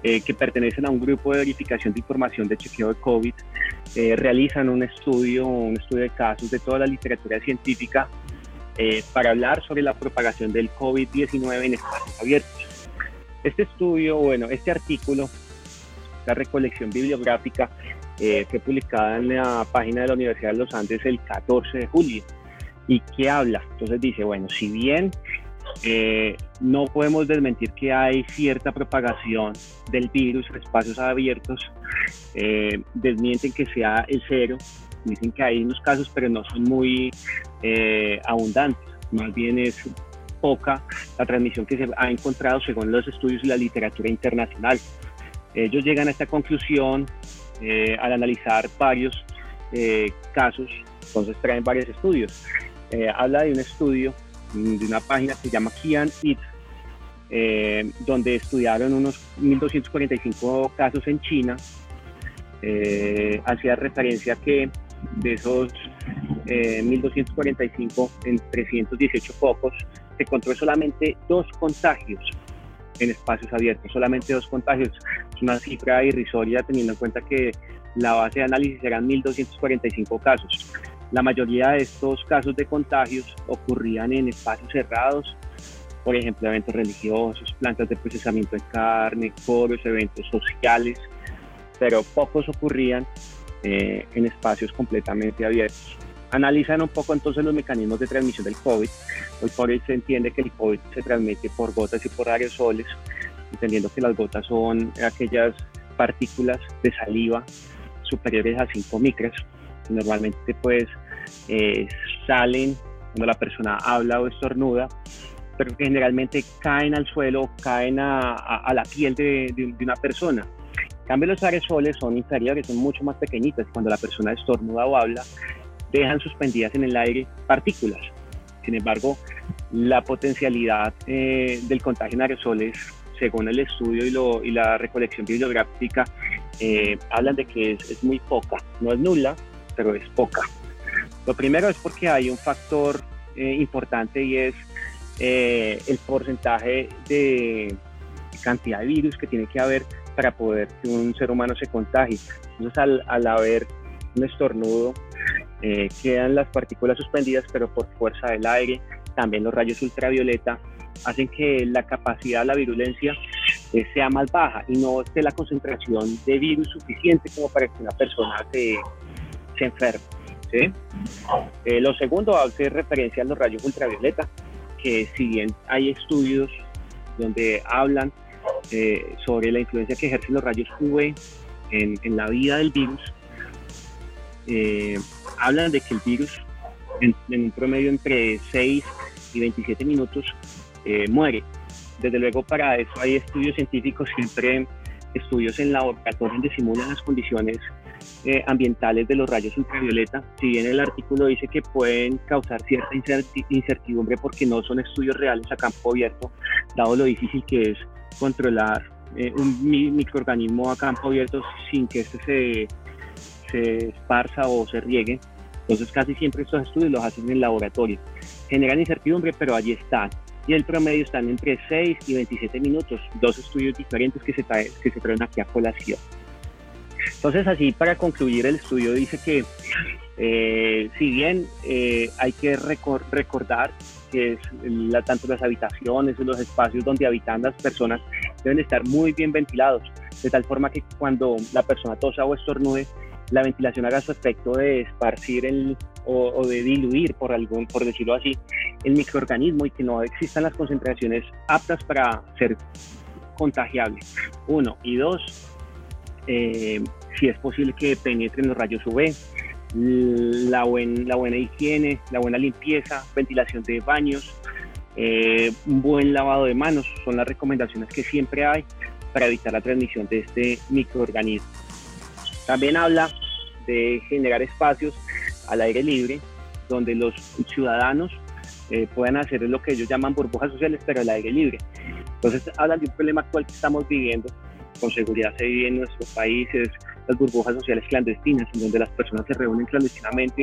eh, que pertenecen a un grupo de verificación de información de chequeo de COVID eh, realizan un estudio, un estudio de casos de toda la literatura científica para hablar sobre la propagación del COVID-19 en espacios abiertos. Este estudio, bueno, este artículo la recolección bibliográfica eh, fue publicada en la página de la Universidad de los Andes el 14 de julio. ¿Y qué habla? Entonces dice, bueno, si bien eh, no podemos desmentir que hay cierta propagación del virus en espacios abiertos, eh, desmienten que sea el cero, dicen que hay unos casos, pero no son muy abundantes, más bien es poca la transmisión que se ha encontrado según los estudios y la literatura internacional. Ellos llegan a esta conclusión eh, al analizar varios eh, casos, entonces traen varios estudios. Eh, habla de un estudio mm, de una página que se llama Kian It, donde estudiaron unos 1.245 casos en China. hacía referencia que de esos 1.245 en 318 focos se encontró solamente dos contagios en espacios abiertos, solamente dos contagios. Es una cifra irrisoria teniendo en cuenta que la base de análisis eran 1.245 casos. La mayoría de estos casos de contagios ocurrían en espacios cerrados, por ejemplo, eventos religiosos, plantas de procesamiento de carne, coros, eventos sociales, pero pocos ocurrían eh, en espacios completamente abiertos analizan un poco entonces los mecanismos de transmisión del COVID. Hoy por hoy se entiende que el COVID se transmite por gotas y por aerosoles, entendiendo que las gotas son aquellas partículas de saliva superiores a 5 micras. Normalmente pues eh, salen cuando la persona habla o estornuda, pero que generalmente caen al suelo caen a, la piel de, una persona. En cambio, los aerosoles son inferiores, son mucho más pequeñitas. Cuando la persona estornuda o habla, dejan suspendidas en el aire partículas. Sin embargo, la potencialidad eh, del contagio en aerosoles, según el estudio y, la recolección bibliográfica, eh, hablan de que es, muy poca. No es nula, pero es poca. Lo primero es porque hay un factor eh, importante y es el porcentaje de cantidad de virus que tiene que haber para poder que un ser humano se contagie. Entonces, al, al haber un estornudo, eh, quedan las partículas suspendidas, pero por fuerza del aire, también los rayos ultravioleta hacen que la capacidad, la virulencia eh, sea más baja y no esté la concentración de virus suficiente como para que una persona se, se enferme. Eh, lo segundo hace referencia a los rayos ultravioleta, que si bien hay estudios donde hablan sobre la influencia que ejercen los rayos UV en, en la vida del virus, eh, hablan de que el virus en, un promedio entre 6 y 27 minutos eh, muere. Desde luego para eso hay estudios científicos, siempre estudios en laboratorio donde simulan las condiciones eh, ambientales de los rayos ultravioleta. Si bien el artículo dice que pueden causar cierta incertidumbre porque no son estudios reales a campo abierto, dado lo difícil que es controlar eh, un microorganismo a campo abierto sin que este se, se esparza o se riegue. Entonces casi siempre estos estudios los hacen en laboratorio. Generan incertidumbre, pero allí están. Y el promedio están entre 6 y 27 minutos, dos estudios diferentes que se, que se traen aquí a colación. Entonces así para concluir el estudio dice que eh, si bien eh, hay que recordar que es la, tanto las habitaciones los espacios donde habitan las personas deben estar muy bien ventilados, de tal forma que cuando la persona tosa o estornude, la ventilación haga su efecto de esparcir el, o, de diluir, por, algún, por decirlo así, el microorganismo y que no existan las concentraciones aptas para ser contagiable. Uno. Y dos, eh, si es posible que penetren los rayos UV, la, la buena higiene, la buena limpieza, ventilación de baños, eh, un buen lavado de manos son las recomendaciones que siempre hay para evitar la transmisión de este microorganismo. También habla de generar espacios al aire libre donde los ciudadanos eh, puedan hacer lo que ellos llaman burbujas sociales, pero al aire libre. Entonces hablan de un problema actual que estamos viviendo, con seguridad se vive en nuestros países, las burbujas sociales clandestinas, en donde las personas se reúnen clandestinamente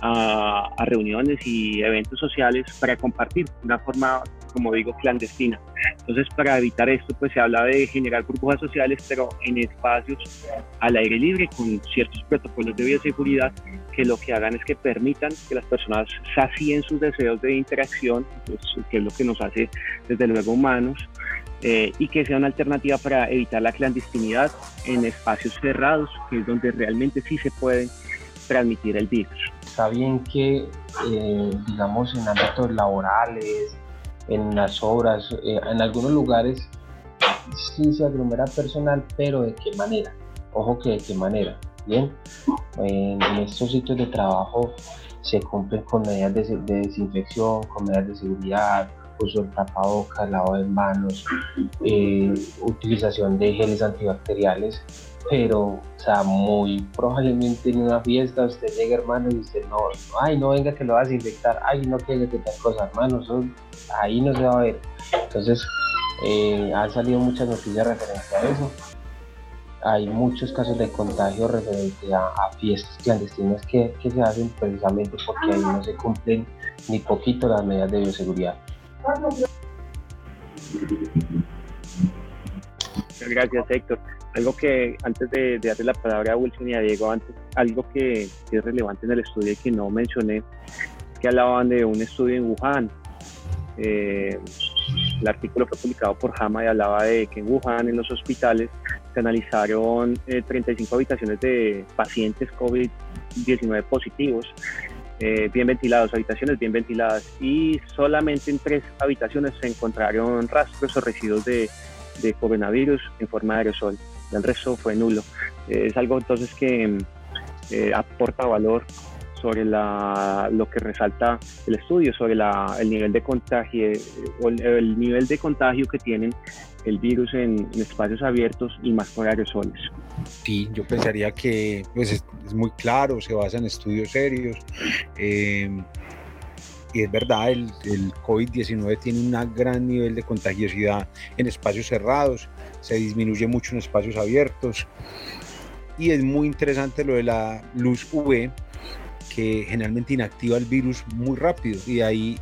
a, reuniones y eventos sociales para compartir de una forma, como digo, clandestina. Entonces, para evitar esto, pues se habla de generar burbujas sociales, pero en espacios al aire libre, con ciertos protocolos de bioseguridad que lo que hagan es que permitan que las personas sacien sus deseos de interacción, pues, que es lo que nos hace desde luego humanos, eh, y que sea una alternativa para evitar la clandestinidad en espacios cerrados, que es donde realmente sí se puede transmitir el virus. Está bien que, eh, digamos, en ámbitos laborales, en las obras, eh, en algunos lugares sí se aglomera personal, pero ¿de qué manera? Ojo que de qué manera. Bien, en, estos sitios de trabajo se cumplen con medidas de, de desinfección, con medidas de seguridad, uso de tapabocas, lavado de manos, eh, utilización de geles antibacteriales, pero, o sea, muy probablemente en una fiesta usted llega, hermano, y usted no, ay, no venga que lo vas a infectar, ay, no que que tal cosa, hermano, ahí no se va a ver. Entonces, eh, han salido muchas noticias referentes a eso. Hay muchos casos de contagio referente a, fiestas clandestinas que, que se hacen precisamente porque ahí no se cumplen ni poquito las medidas de bioseguridad. Muchas gracias, Héctor. Algo que antes de, darle la palabra a Wilson y a Diego, antes, algo que, es relevante en el estudio y que no mencioné, que hablaban de un estudio en Wuhan. Eh, el artículo fue publicado por Hama y hablaba de que en Wuhan, en los hospitales, se analizaron 35 eh, habitaciones de pacientes COVID-19 positivos eh, bien ventilados, habitaciones bien ventiladas y solamente en tres habitaciones se encontraron rastros o residuos de, coronavirus en forma de aerosol. El resto fue nulo. Eh, es algo entonces que eh, aporta valor sobre la, lo que resalta el estudio, sobre la, el nivel de contagio, o el, nivel de contagio que tienen el virus en, espacios abiertos y más con aerosoles. Sí, yo pensaría que pues, es, muy claro, se basa en estudios serios. Eh, y es verdad, el, el COVID-19 tiene un gran nivel de contagiosidad en espacios cerrados, se disminuye mucho en espacios abiertos. Y es muy interesante lo de la luz UV, que generalmente inactiva el virus muy rápido y ahí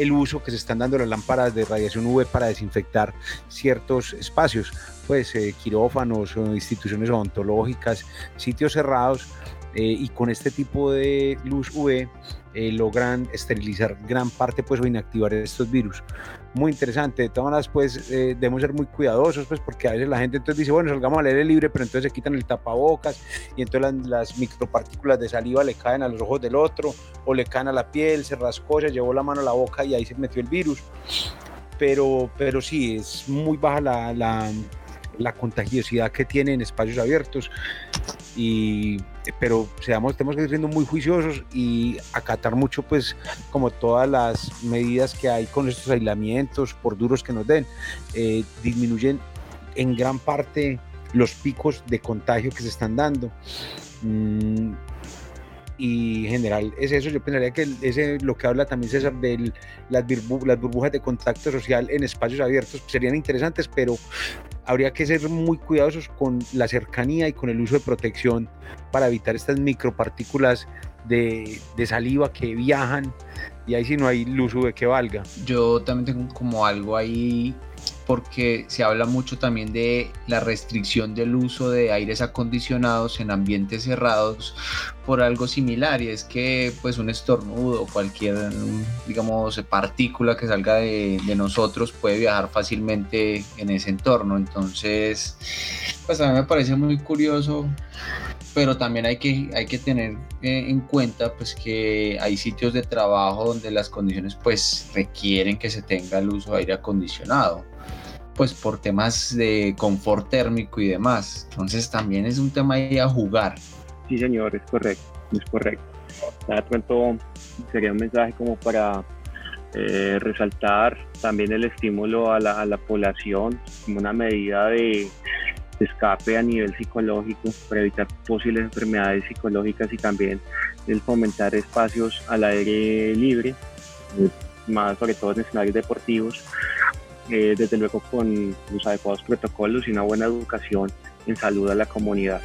el uso que se están dando las lámparas de radiación UV para desinfectar ciertos espacios, pues eh, quirófanos instituciones odontológicas, sitios cerrados, eh, y con este tipo de luz UV eh, logran esterilizar gran parte pues o inactivar estos virus. Muy interesante, de todas maneras pues eh, debemos ser muy cuidadosos pues porque a veces la gente entonces dice bueno salgamos al aire libre pero entonces se quitan el tapabocas y entonces las, las, micropartículas de saliva le caen a los ojos del otro o le caen a la piel, se rascó, se llevó la mano a la boca y ahí se metió el virus. Pero, pero sí, es muy baja la, la, la contagiosidad que tiene en espacios abiertos y pero seamos, tenemos que ir siendo muy juiciosos y acatar mucho, pues, como todas las medidas que hay con estos aislamientos, por duros que nos den, eh, disminuyen en gran parte los picos de contagio que se están dando. Mm, y en general es eso. Yo pensaría que ese, lo que habla también César de las, las burbujas de contacto social en espacios abiertos serían interesantes, pero habría que ser muy cuidadosos con la cercanía y con el uso de protección para evitar estas micropartículas de, de saliva que viajan y ahí sí no hay luz de que valga. Yo también tengo como algo ahí porque se habla mucho también de la restricción del uso de aires acondicionados en ambientes cerrados por algo similar y es que pues un estornudo cualquier digamos partícula que salga de, de, nosotros puede viajar fácilmente en ese entorno. Entonces pues a mí me parece muy curioso pero también hay que, hay que tener eh, en cuenta pues que hay sitios de trabajo donde las condiciones pues requieren que se tenga el uso de aire acondicionado pues por temas de confort térmico y demás. Entonces también es un tema ahí a jugar. Sí señor es correcto es correcto. De pronto sería un mensaje como para eh, resaltar también el estímulo a la, a la población como una medida de escape a nivel psicológico para evitar posibles enfermedades psicológicas y también el fomentar espacios al aire libre, eh, más sobre todo en escenarios deportivos, eh, desde luego con los adecuados protocolos y una buena educación en salud a la comunidad.